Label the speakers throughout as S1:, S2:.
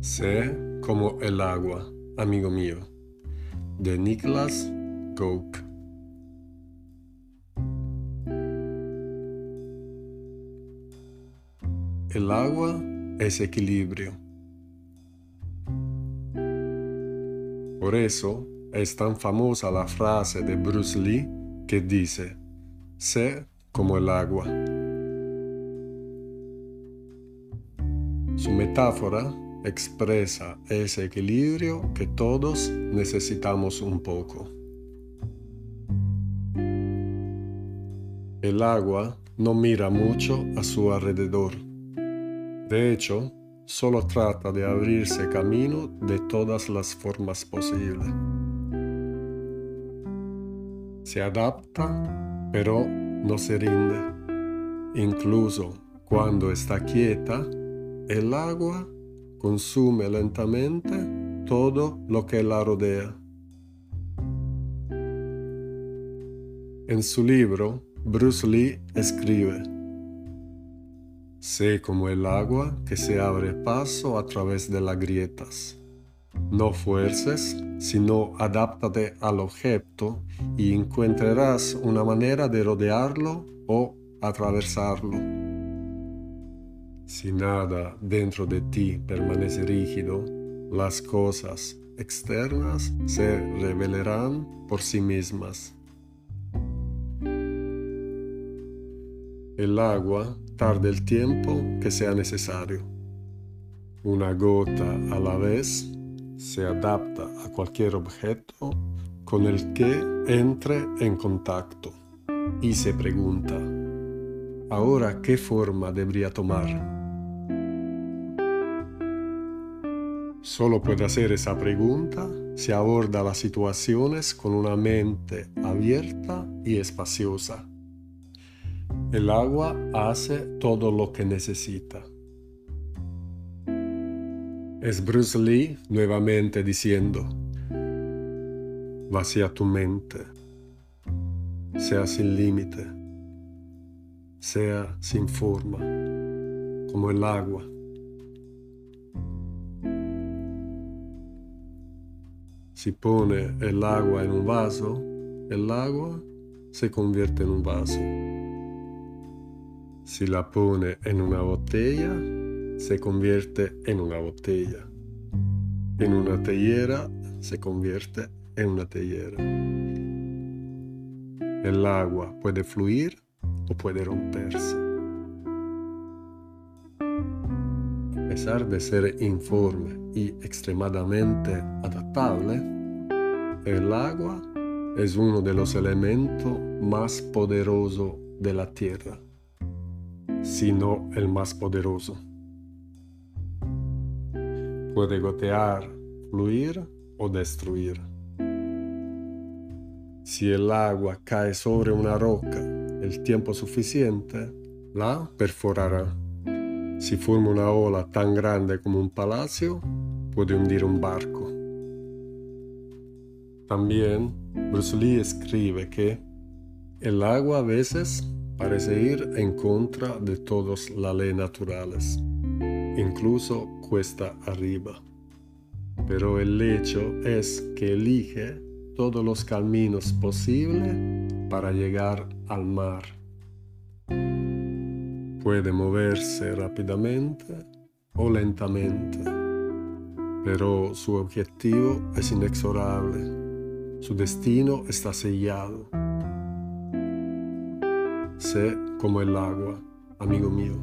S1: Sé como el agua, amigo mío, de Niklas Gok. El agua es equilibrio. Por eso es tan famosa la frase de Bruce Lee que dice, sé como el agua. Su metáfora expresa ese equilibrio que todos necesitamos un poco. El agua no mira mucho a su alrededor. De hecho, solo trata de abrirse camino de todas las formas posibles. Se adapta, pero no se rinde. Incluso cuando está quieta, el agua consume lentamente todo lo que la rodea. En su libro, Bruce Lee escribe, Sé como el agua que se abre paso a través de las grietas. No fuerces, sino adáptate al objeto y encontrarás una manera de rodearlo o atravesarlo. Si nada dentro de ti permanece rígido, las cosas externas se revelarán por sí mismas. El agua tarda el tiempo que sea necesario. Una gota a la vez se adapta a cualquier objeto con el que entre en contacto y se pregunta, ¿ahora qué forma debería tomar? Solo puede hacer esa pregunta si aborda las situaciones con una mente abierta y espaciosa. El agua hace todo lo que necesita. Es Bruce Lee nuevamente diciendo, vacía tu mente, sea sin límite, sea sin forma, como el agua. Si pone el agua en un vaso, el agua se convierte en un vaso. Si la pone en una botella, se convierte en una botella. En una tellera, se convierte en una tellera. El agua puede fluir o puede romperse. A pesar de ser informe y extremadamente adaptable, el agua es uno de los elementos más poderosos de la tierra, si no el más poderoso. Puede gotear, fluir o destruir. Si el agua cae sobre una roca el tiempo suficiente, la perforará. Si forma una ola tan grande como un palacio, puede hundir un barco. También Bruce Lee escribe que el agua a veces parece ir en contra de todas las leyes naturales, incluso cuesta arriba. Pero el hecho es que elige todos los caminos posibles para llegar al mar Puede moverse rápidamente o lentamente, pero su objetivo es inexorable. Su destino está sellado. Sé como el agua, amigo mío.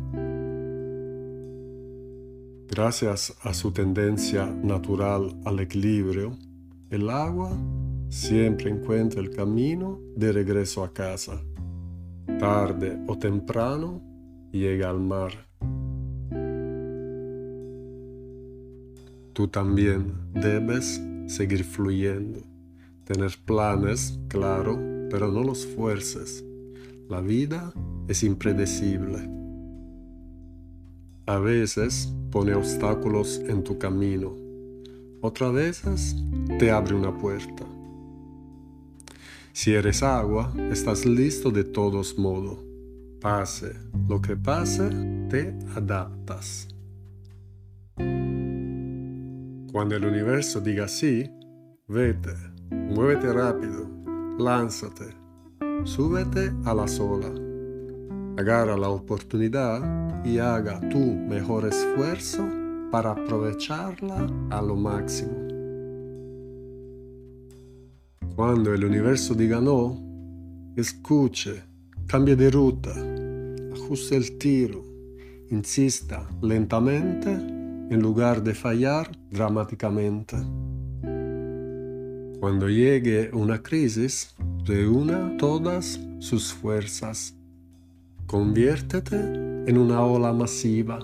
S1: Gracias a su tendencia natural al equilibrio, el agua siempre encuentra el camino de regreso a casa. Tarde o temprano llega al mar. Tú también debes seguir fluyendo, tener planes, claro, pero no los fuerces. La vida es impredecible. A veces pone obstáculos en tu camino, otras veces te abre una puerta. Si eres agua, estás listo de todos modos Pase lo que pase, te adaptas. Cuando el universo diga sí, vete, muévete rápido, lánzate, súbete a la sola, agarra la oportunidad y haga tu mejor esfuerzo para aprovecharla a lo máximo. Cuando el universo diga no, escuche, cambie de ruta, ajuste el tiro, insista lentamente en lugar de fallar dramáticamente. Cuando llegue una crisis, reúna todas sus fuerzas. Conviértete en una ola masiva.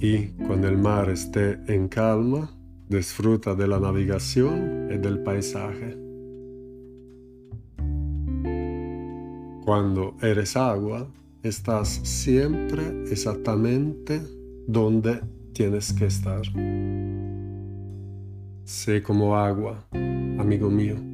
S1: Y cuando el mar esté en calma, disfruta de la navegación y del paisaje. Cuando eres agua, estás siempre exactamente donde tienes que estar. Sé como agua, amigo mío.